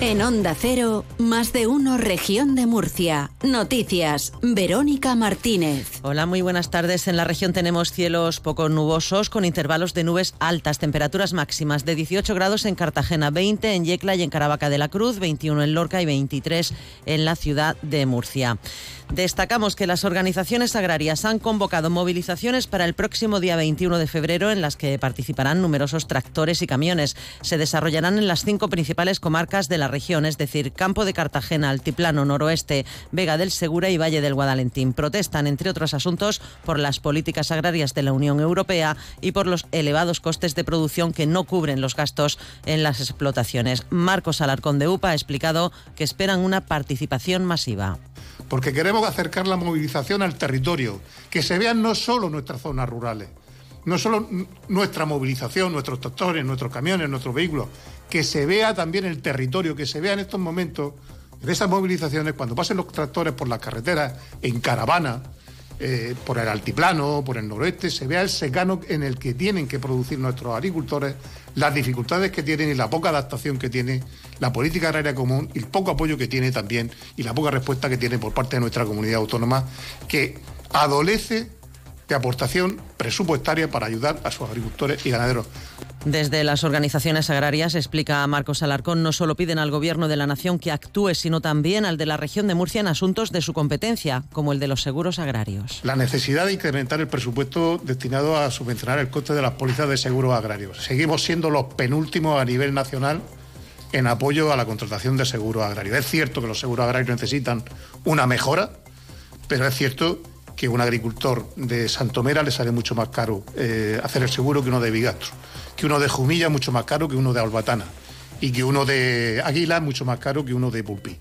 En Onda Cero, más de uno región de Murcia. Noticias, Verónica Martínez. Hola, muy buenas tardes. En la región tenemos cielos poco nubosos con intervalos de nubes altas, temperaturas máximas de 18 grados en Cartagena, 20 en Yecla y en Caravaca de la Cruz, 21 en Lorca y 23 en la ciudad de Murcia. Destacamos que las organizaciones agrarias han convocado movilizaciones para el próximo día 21 de febrero en las que participarán numerosos tractores y camiones. Se desarrollarán en las cinco principales comarcas de la región, es decir, Campo de Cartagena, Altiplano, Noroeste, Vega del Segura y Valle del Guadalentín. Protestan, entre otros asuntos, por las políticas agrarias de la Unión Europea y por los elevados costes de producción que no cubren los gastos en las explotaciones. Marcos Alarcón de UPA ha explicado que esperan una participación masiva porque queremos acercar la movilización al territorio, que se vean no solo nuestras zonas rurales, no solo nuestra movilización, nuestros tractores, nuestros camiones, nuestros vehículos, que se vea también el territorio, que se vea en estos momentos, en esas movilizaciones, cuando pasen los tractores por las carreteras, en caravana, eh, por el altiplano, por el noroeste, se vea el secano en el que tienen que producir nuestros agricultores, las dificultades que tienen y la poca adaptación que tiene la política agraria común y el poco apoyo que tiene también y la poca respuesta que tiene por parte de nuestra comunidad autónoma, que adolece de aportación presupuestaria para ayudar a sus agricultores y ganaderos. Desde las organizaciones agrarias, explica Marcos Alarcón, no solo piden al Gobierno de la Nación que actúe, sino también al de la región de Murcia en asuntos de su competencia, como el de los seguros agrarios. La necesidad de incrementar el presupuesto destinado a subvencionar el coste de las pólizas de seguros agrarios. Seguimos siendo los penúltimos a nivel nacional en apoyo a la contratación de seguros agrarios. Es cierto que los seguros agrarios necesitan una mejora, pero es cierto que un agricultor de Santomera le sale mucho más caro eh, hacer el seguro que uno de Bigastro, que uno de Jumilla mucho más caro que uno de Albatana y que uno de Águila mucho más caro que uno de Pulpí.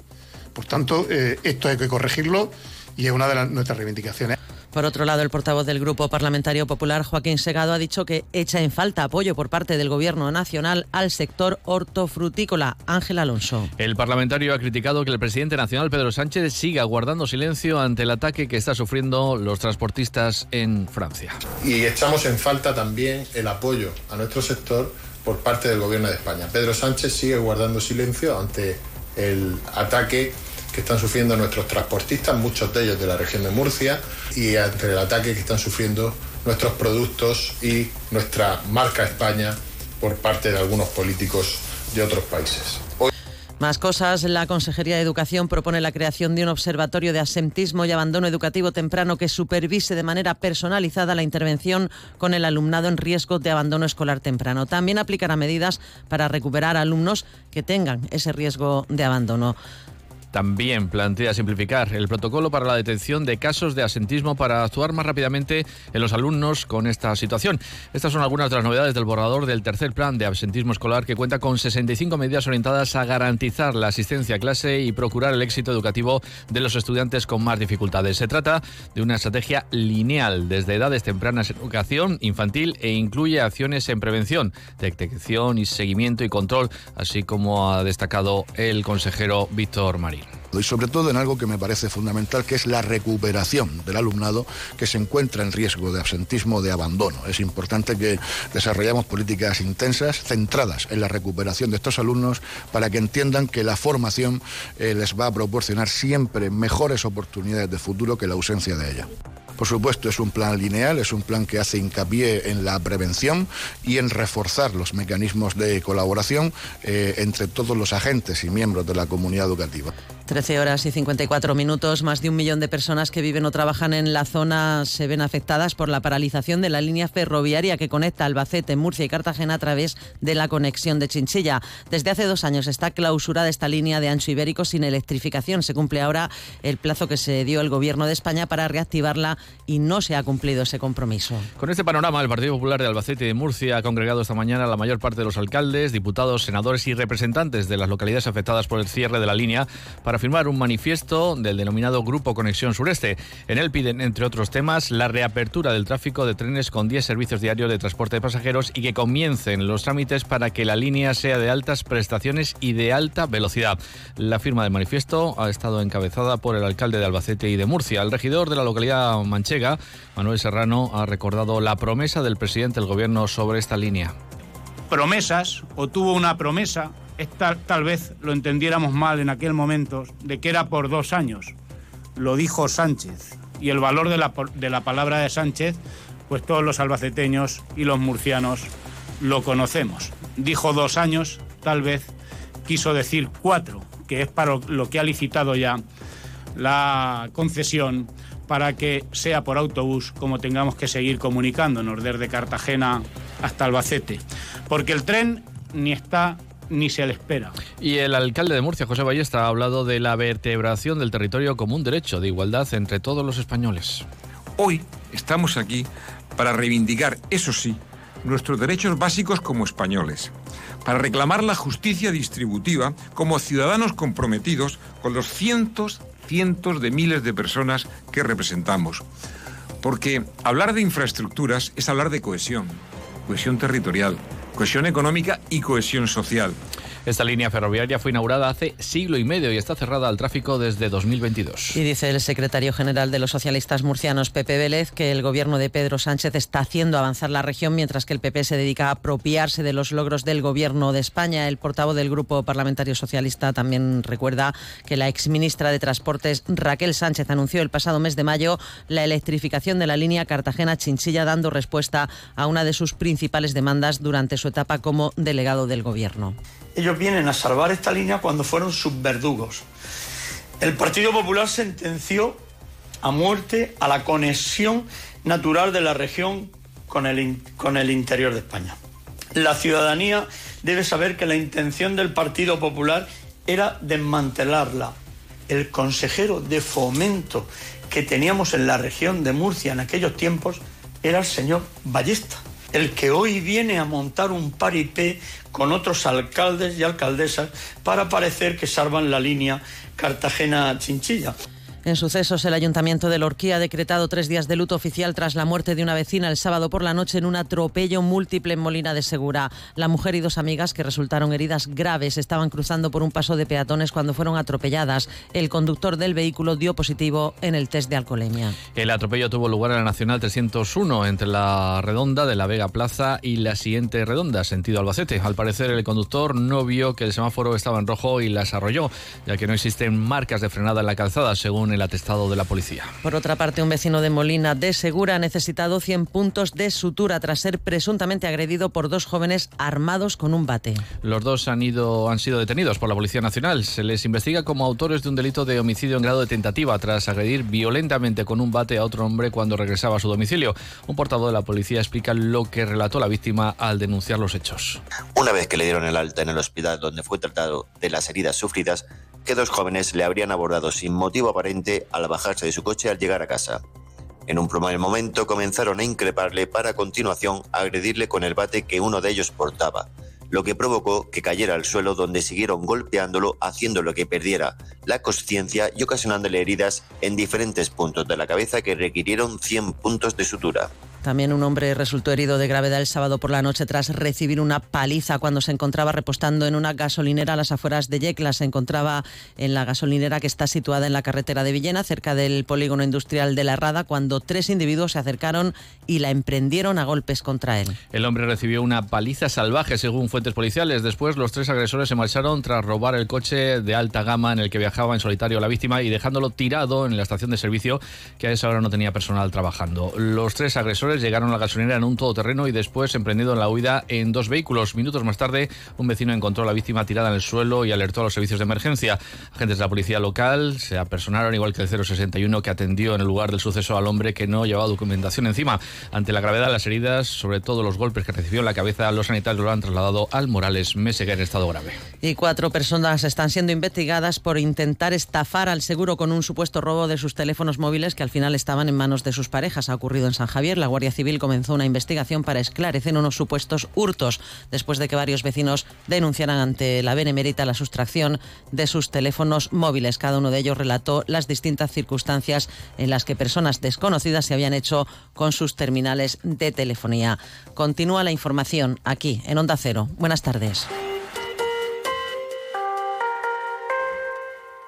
Por tanto, eh, esto hay que corregirlo y es una de nuestras reivindicaciones. Por otro lado, el portavoz del Grupo Parlamentario Popular, Joaquín Segado, ha dicho que echa en falta apoyo por parte del Gobierno Nacional al sector hortofrutícola. Ángel Alonso. El parlamentario ha criticado que el presidente nacional, Pedro Sánchez, siga guardando silencio ante el ataque que está sufriendo los transportistas en Francia. Y echamos en falta también el apoyo a nuestro sector por parte del Gobierno de España. Pedro Sánchez sigue guardando silencio ante el ataque que están sufriendo nuestros transportistas, muchos de ellos de la región de Murcia, y entre el ataque que están sufriendo nuestros productos y nuestra marca España por parte de algunos políticos de otros países. Más cosas, la Consejería de Educación propone la creación de un observatorio de asentismo y abandono educativo temprano que supervise de manera personalizada la intervención con el alumnado en riesgo de abandono escolar temprano. También aplicará medidas para recuperar alumnos que tengan ese riesgo de abandono. También plantea simplificar el protocolo para la detención de casos de asentismo para actuar más rápidamente en los alumnos con esta situación. Estas son algunas de las novedades del borrador del tercer plan de absentismo escolar que cuenta con 65 medidas orientadas a garantizar la asistencia a clase y procurar el éxito educativo de los estudiantes con más dificultades. Se trata de una estrategia lineal desde edades tempranas en educación infantil e incluye acciones en prevención, detección y seguimiento y control, así como ha destacado el consejero Víctor Marín. Y sobre todo en algo que me parece fundamental, que es la recuperación del alumnado que se encuentra en riesgo de absentismo de abandono. Es importante que desarrollemos políticas intensas, centradas en la recuperación de estos alumnos, para que entiendan que la formación eh, les va a proporcionar siempre mejores oportunidades de futuro que la ausencia de ella. Por supuesto, es un plan lineal, es un plan que hace hincapié en la prevención y en reforzar los mecanismos de colaboración eh, entre todos los agentes y miembros de la comunidad educativa. 13 horas y 54 minutos. Más de un millón de personas que viven o trabajan en la zona se ven afectadas por la paralización de la línea ferroviaria que conecta Albacete, Murcia y Cartagena a través de la conexión de Chinchilla. Desde hace dos años está clausurada esta línea de ancho ibérico sin electrificación. Se cumple ahora el plazo que se dio el Gobierno de España para reactivarla y no se ha cumplido ese compromiso. Con este panorama, el Partido Popular de Albacete y de Murcia ha congregado esta mañana a la mayor parte de los alcaldes, diputados, senadores y representantes de las localidades afectadas por el cierre de la línea para firmar un manifiesto del denominado Grupo Conexión Sureste. En él piden, entre otros temas, la reapertura del tráfico de trenes con 10 servicios diarios de transporte de pasajeros y que comiencen los trámites para que la línea sea de altas prestaciones y de alta velocidad. La firma del manifiesto ha estado encabezada por el alcalde de Albacete y de Murcia. El regidor de la localidad manchega, Manuel Serrano, ha recordado la promesa del presidente del gobierno sobre esta línea. Promesas, o tuvo una promesa tal vez lo entendiéramos mal en aquel momento, de que era por dos años. Lo dijo Sánchez. Y el valor de la, de la palabra de Sánchez, pues todos los albaceteños y los murcianos lo conocemos. Dijo dos años, tal vez quiso decir cuatro, que es para lo que ha licitado ya la concesión para que sea por autobús como tengamos que seguir comunicándonos desde Cartagena hasta Albacete. Porque el tren ni está ni se le espera. Y el alcalde de Murcia, José Ballesta, ha hablado de la vertebración del territorio como un derecho de igualdad entre todos los españoles. Hoy estamos aquí para reivindicar, eso sí, nuestros derechos básicos como españoles, para reclamar la justicia distributiva como ciudadanos comprometidos con los cientos, cientos de miles de personas que representamos. Porque hablar de infraestructuras es hablar de cohesión, cohesión territorial, cohesión económica y cohesión social. Esta línea ferroviaria fue inaugurada hace siglo y medio y está cerrada al tráfico desde 2022. Y dice el secretario general de los socialistas murcianos, Pepe Vélez, que el gobierno de Pedro Sánchez está haciendo avanzar la región mientras que el PP se dedica a apropiarse de los logros del gobierno de España. El portavoz del Grupo Parlamentario Socialista también recuerda que la exministra de Transportes, Raquel Sánchez, anunció el pasado mes de mayo la electrificación de la línea Cartagena-Chinchilla, dando respuesta a una de sus principales demandas durante su etapa como delegado del gobierno. Ellos vienen a salvar esta línea cuando fueron sus verdugos. El Partido Popular sentenció a muerte a la conexión natural de la región con el, con el interior de España. La ciudadanía debe saber que la intención del Partido Popular era desmantelarla. El consejero de fomento que teníamos en la región de Murcia en aquellos tiempos era el señor Ballesta el que hoy viene a montar un paripé con otros alcaldes y alcaldesas para parecer que salvan la línea Cartagena-Chinchilla. En sucesos, el Ayuntamiento de Lorquía ha decretado tres días de luto oficial tras la muerte de una vecina el sábado por la noche en un atropello múltiple en Molina de Segura. La mujer y dos amigas que resultaron heridas graves estaban cruzando por un paso de peatones cuando fueron atropelladas. El conductor del vehículo dio positivo en el test de alcoholemia. El atropello tuvo lugar en la Nacional 301 entre la redonda de la Vega Plaza y la siguiente redonda, sentido Albacete. Al parecer, el conductor no vio que el semáforo estaba en rojo y las arrolló, ya que no existen marcas de frenada en la calzada, según el atestado de la policía. Por otra parte, un vecino de Molina de Segura ha necesitado 100 puntos de sutura tras ser presuntamente agredido por dos jóvenes armados con un bate. Los dos han, ido, han sido detenidos por la Policía Nacional. Se les investiga como autores de un delito de homicidio en grado de tentativa tras agredir violentamente con un bate a otro hombre cuando regresaba a su domicilio. Un portavoz de la policía explica lo que relató la víctima al denunciar los hechos. Una vez que le dieron el alta en el hospital donde fue tratado de las heridas sufridas, que dos jóvenes le habrían abordado sin motivo aparente al bajarse de su coche al llegar a casa. En un primer momento comenzaron a increparle para a continuación agredirle con el bate que uno de ellos portaba, lo que provocó que cayera al suelo donde siguieron golpeándolo haciéndolo que perdiera la conciencia y ocasionándole heridas en diferentes puntos de la cabeza que requirieron 100 puntos de sutura. También un hombre resultó herido de gravedad el sábado por la noche tras recibir una paliza cuando se encontraba repostando en una gasolinera a las afueras de Yecla. Se encontraba en la gasolinera que está situada en la carretera de Villena, cerca del polígono industrial de La Herrada, cuando tres individuos se acercaron y la emprendieron a golpes contra él. El hombre recibió una paliza salvaje, según fuentes policiales. Después, los tres agresores se marcharon tras robar el coche de alta gama en el que viajaba en solitario la víctima y dejándolo tirado en la estación de servicio, que a esa hora no tenía personal trabajando. Los tres agresores llegaron a la gasolinera en un todoterreno y después emprendido en la huida en dos vehículos. Minutos más tarde, un vecino encontró a la víctima tirada en el suelo y alertó a los servicios de emergencia. Agentes de la policía local se apersonaron, igual que el 061 que atendió en el lugar del suceso al hombre que no llevaba documentación encima. Ante la gravedad de las heridas, sobre todo los golpes que recibió en la cabeza, los sanitarios lo han trasladado al Morales Meseguer en estado grave. Y cuatro personas están siendo investigadas por intentar estafar al seguro con un supuesto robo de sus teléfonos móviles que al final estaban en manos de sus parejas. Ha ocurrido en San Javier. La Guardia Civil comenzó una investigación para esclarecer unos supuestos hurtos después de que varios vecinos denunciaran ante la Benemérita la sustracción de sus teléfonos móviles. Cada uno de ellos relató las distintas circunstancias en las que personas desconocidas se habían hecho con sus terminales de telefonía. Continúa la información aquí en Onda Cero. Buenas tardes.